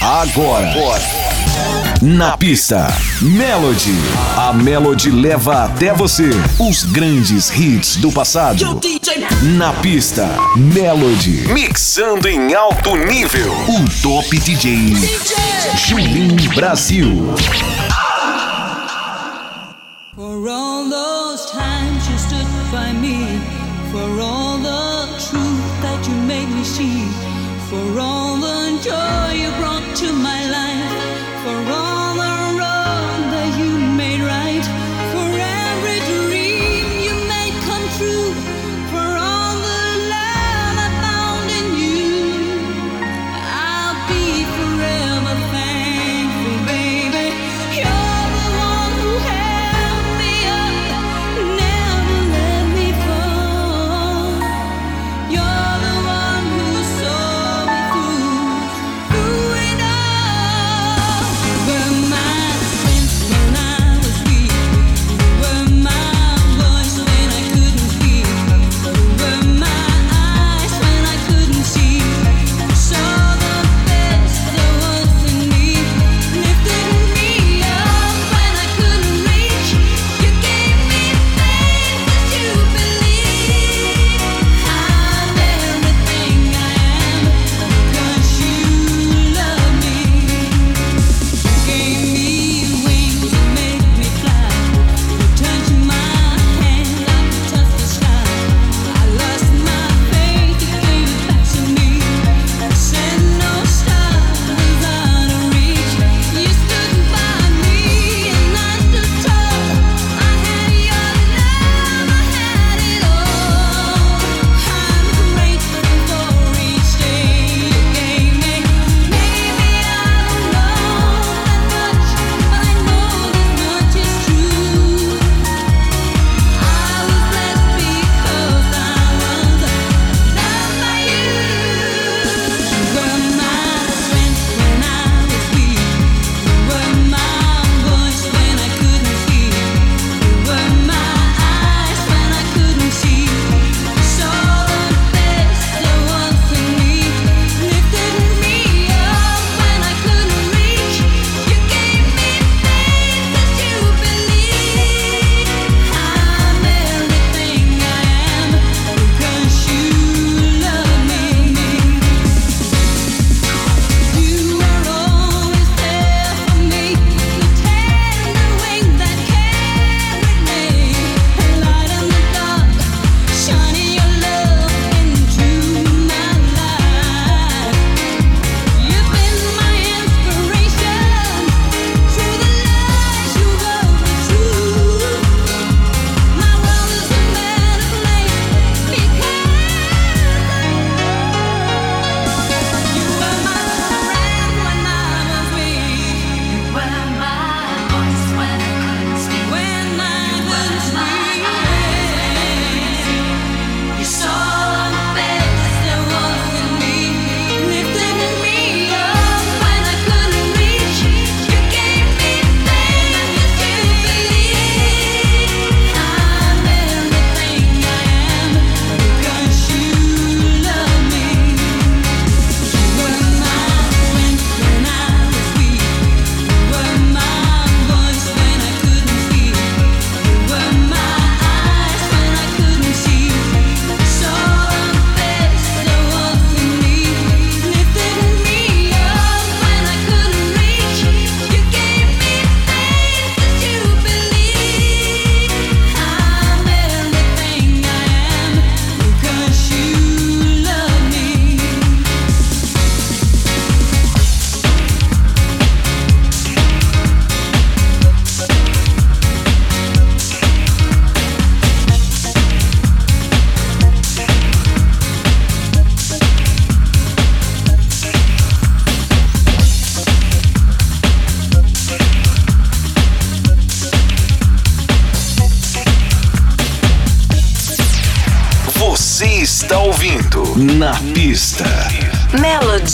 Agora. Na pista, Melody. A Melody leva até você os grandes hits do passado. Na pista, Melody. Mixando em alto nível. O top DJ, Julim Brasil. For all those times you stood by me, for all the truth that you made me see, for all joy you brought.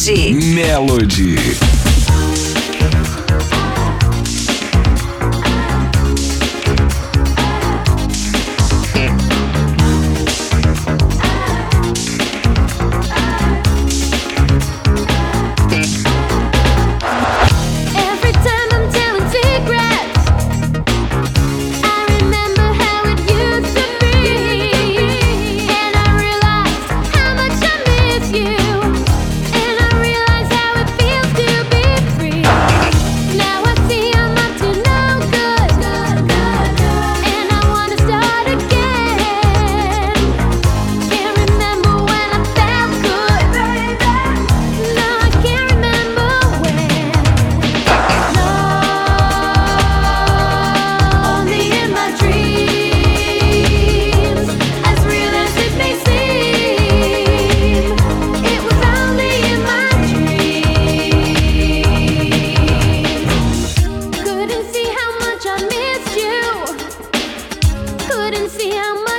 Melody. Melody. couldn't see how much.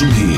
Sumir.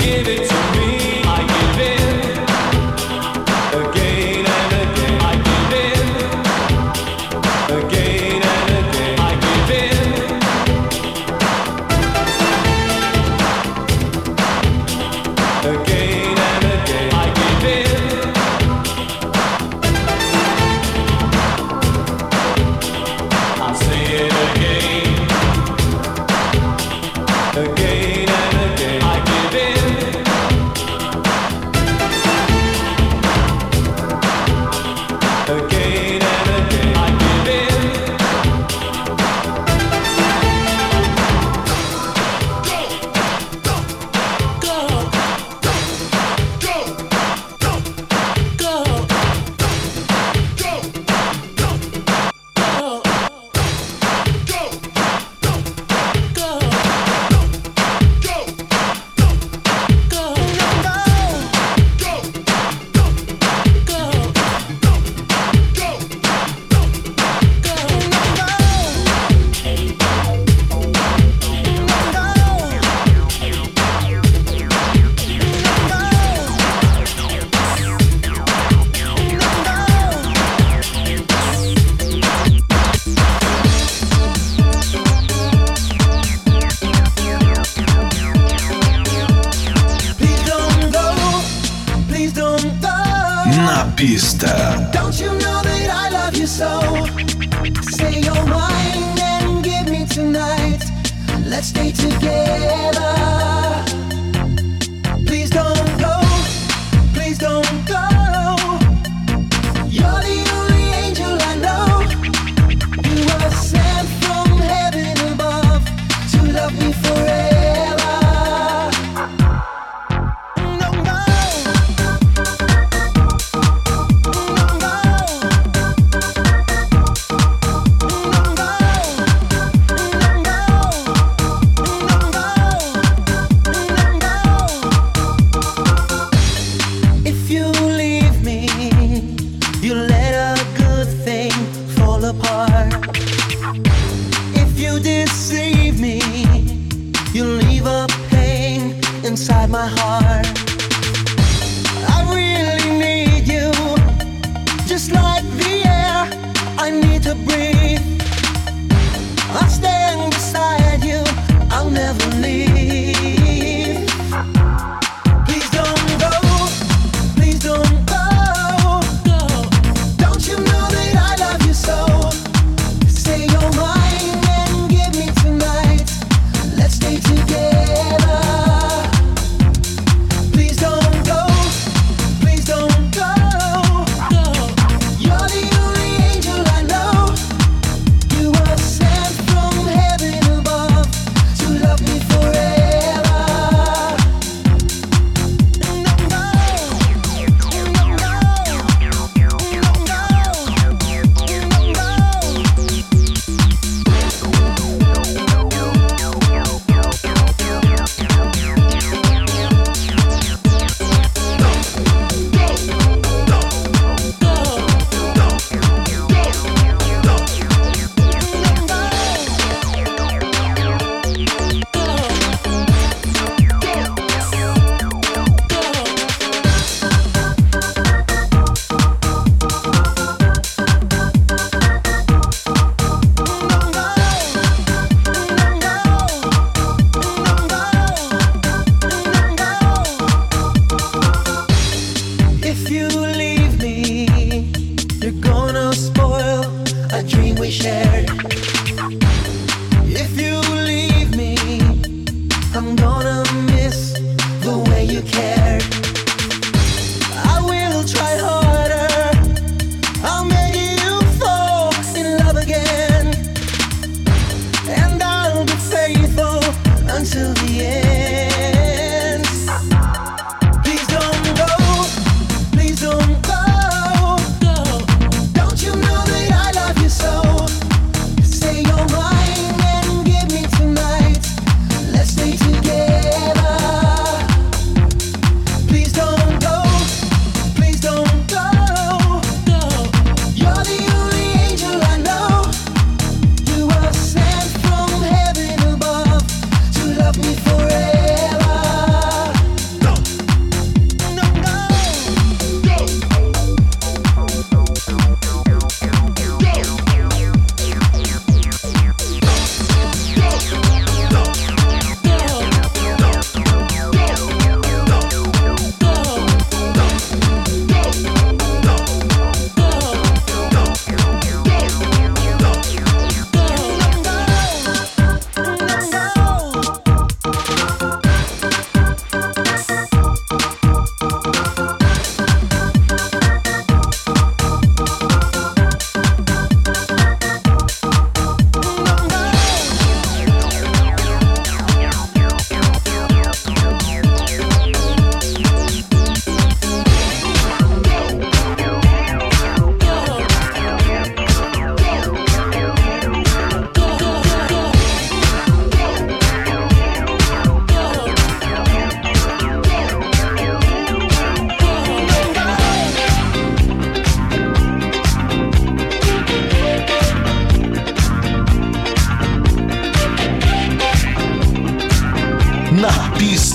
give it to me.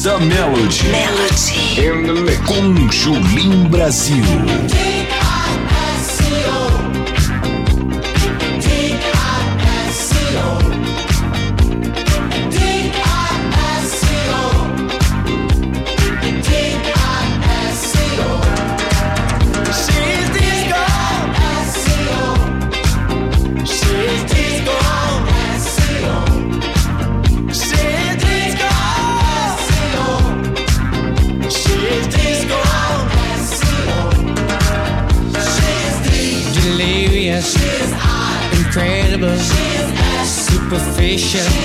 Pista Melody. Melody. Com Julim Brasil. Superficial,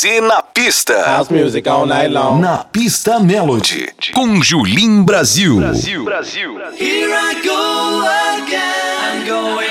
Você na pista. House music all night long. Na pista Melody. Com Julim Brasil. Brasil. Brasil. Here I go again. I'm going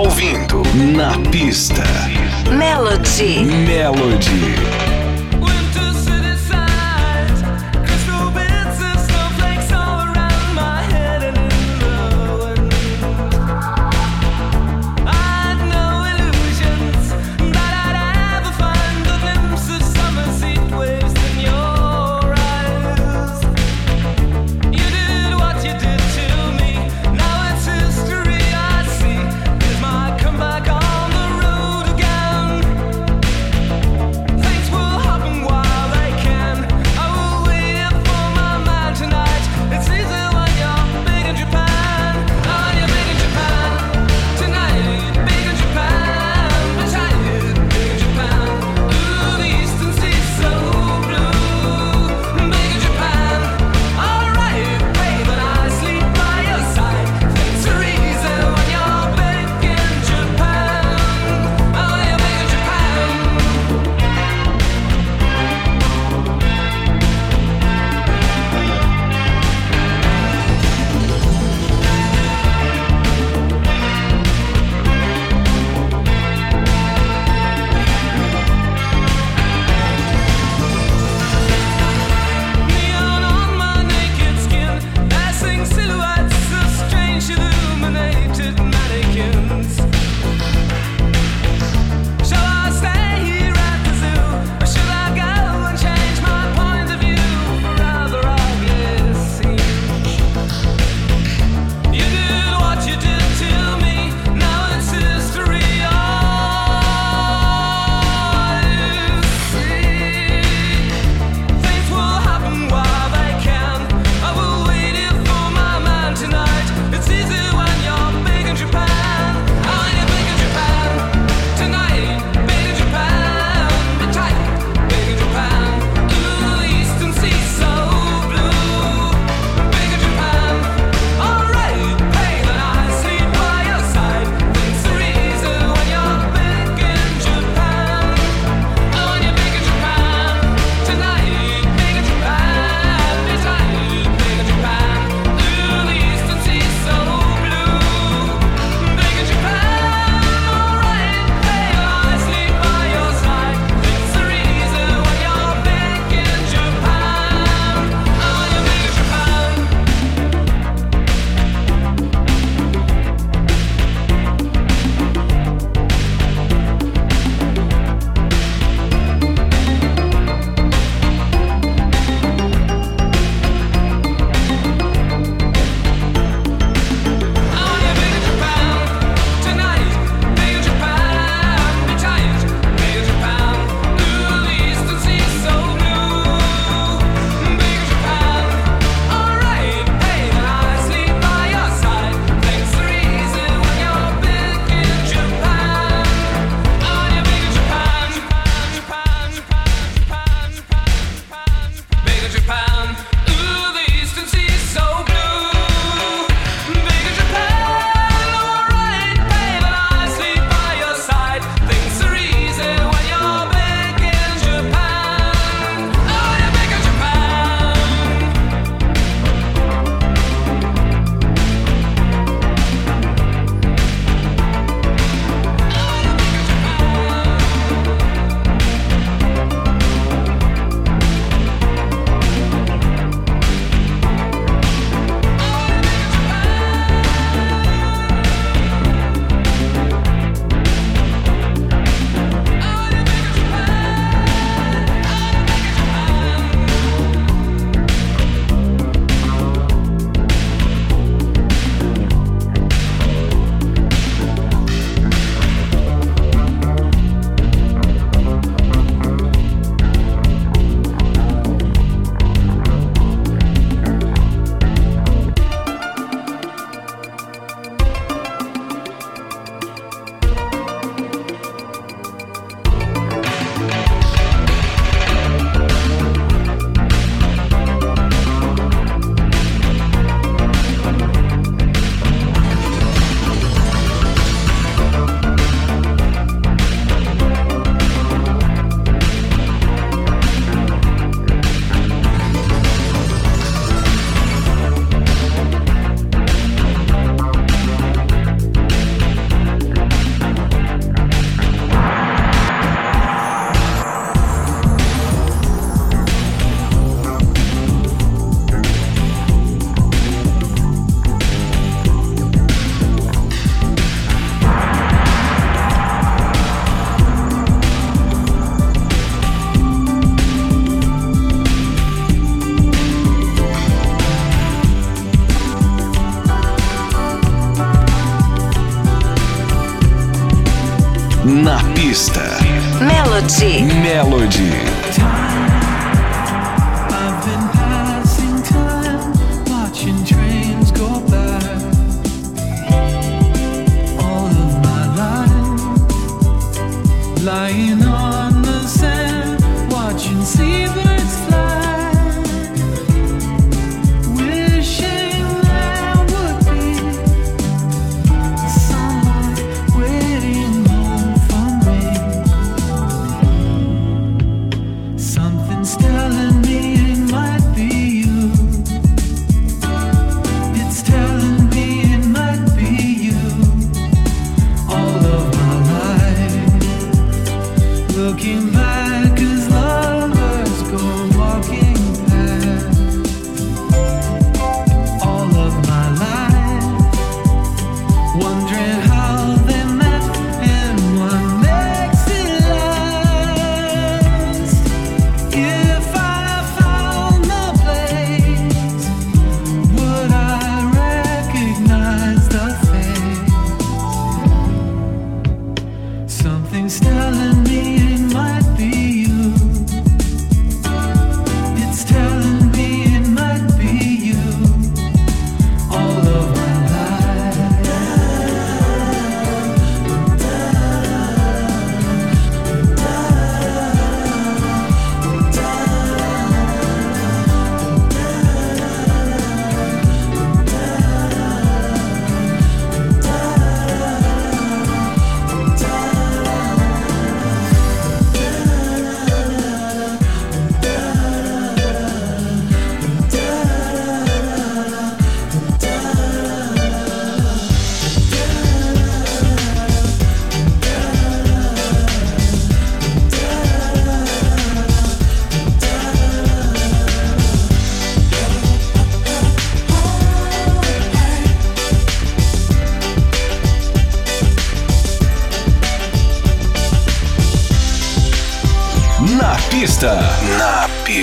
ouvindo Na Pista. Melody. Melody.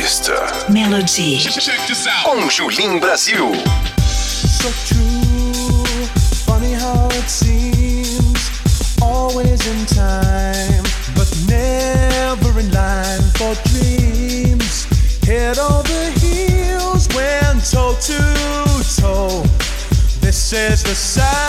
artista. Melody. Com Julim Brazil. So true, funny how it seems. Always in time, but never in line for dreams. Head over heels, toe to toe. This is the side.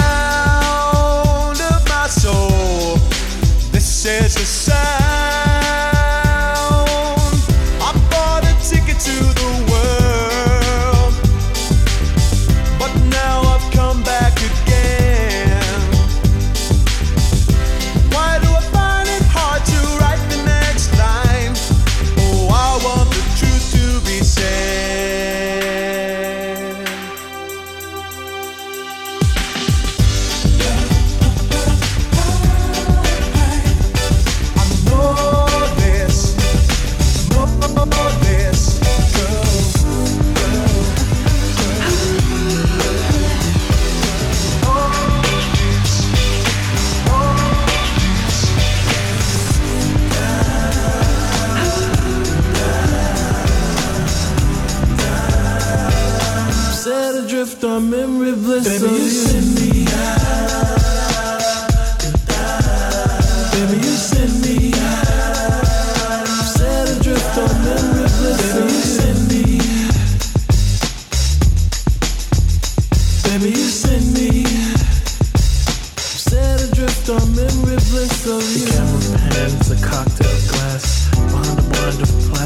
wonderful.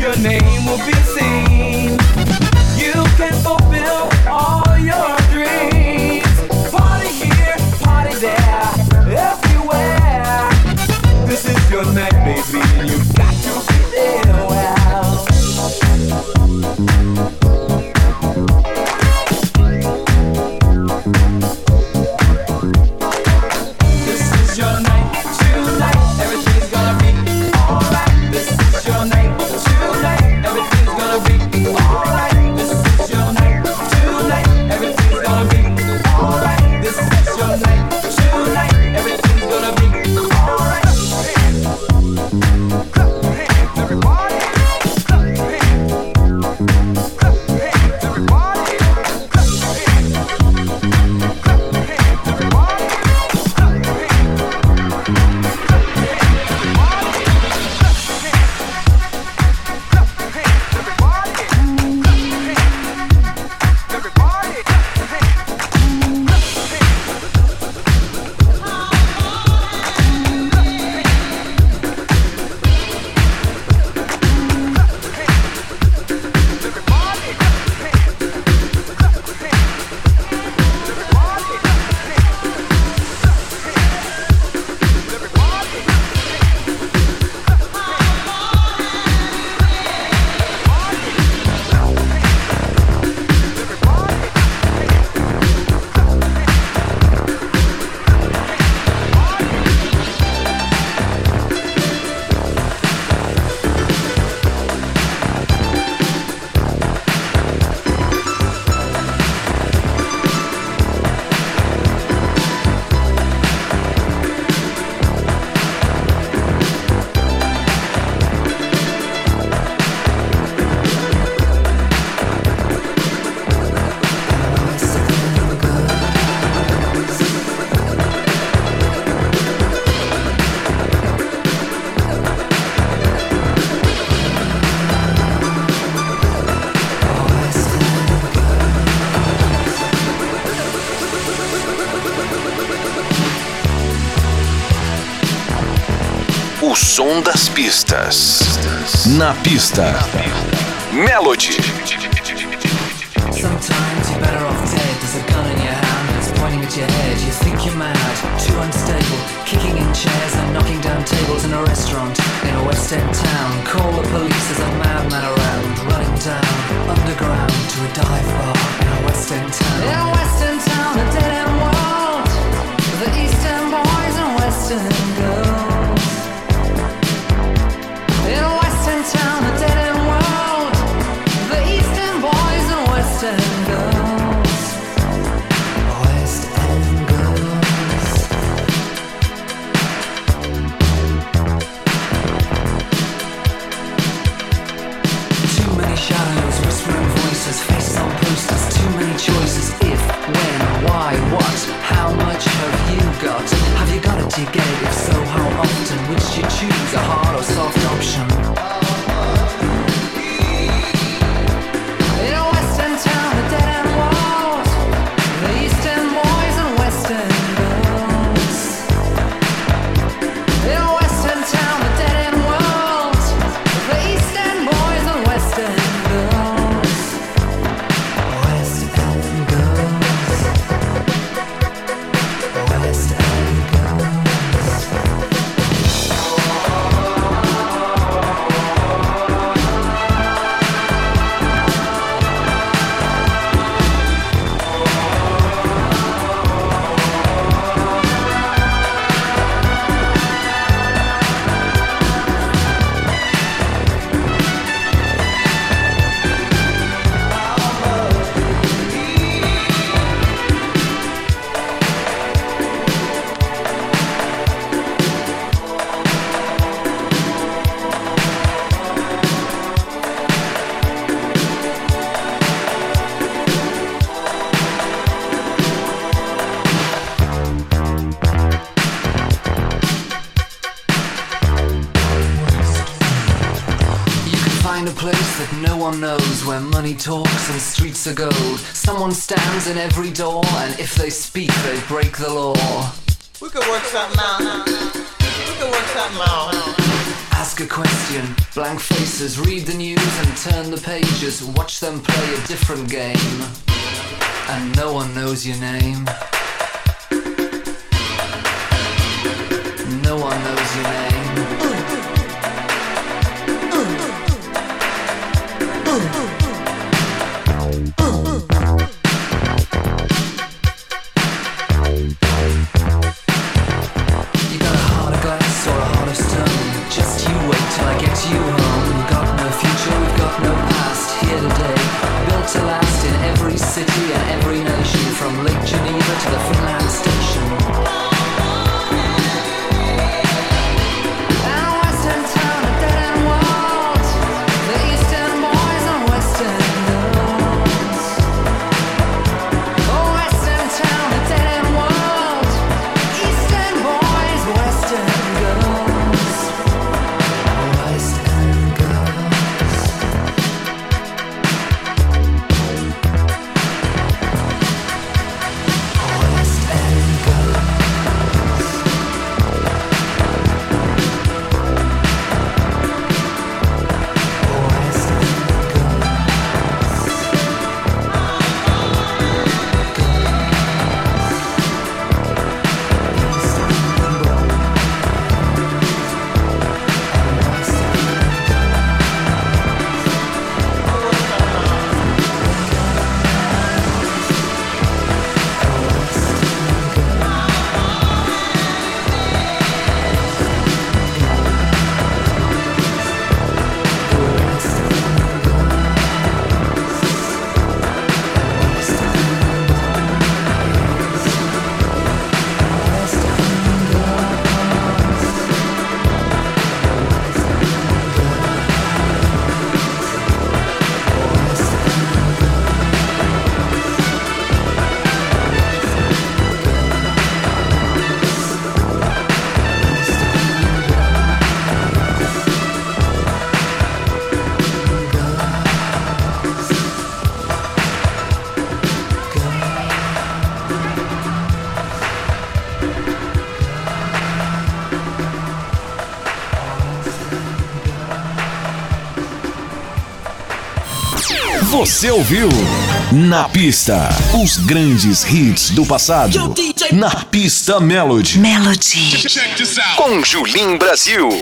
Your name will be pistas. Na pista. Melody. Sometimes you're better off dead. There's a gun in your hand that's pointing at your head. You think you're mad, too unstable. kicking in chairs and knocking down tables in a restaurant in a West End town. Call the police, there's a madman around, running down underground to a dive bar in a West End town. In a West End town, a dead end world. The Eastern boys and Western girls. Are gold. Someone stands in every door, and if they speak, they break the law. We could work something out. We could work something out. Ask a question, blank faces, read the news and turn the pages. Watch them play a different game, and no one knows your name. No one knows your name. Você ouviu Na pista, os grandes hits do passado. Na pista Melody. Melody. Com Julim Brasil.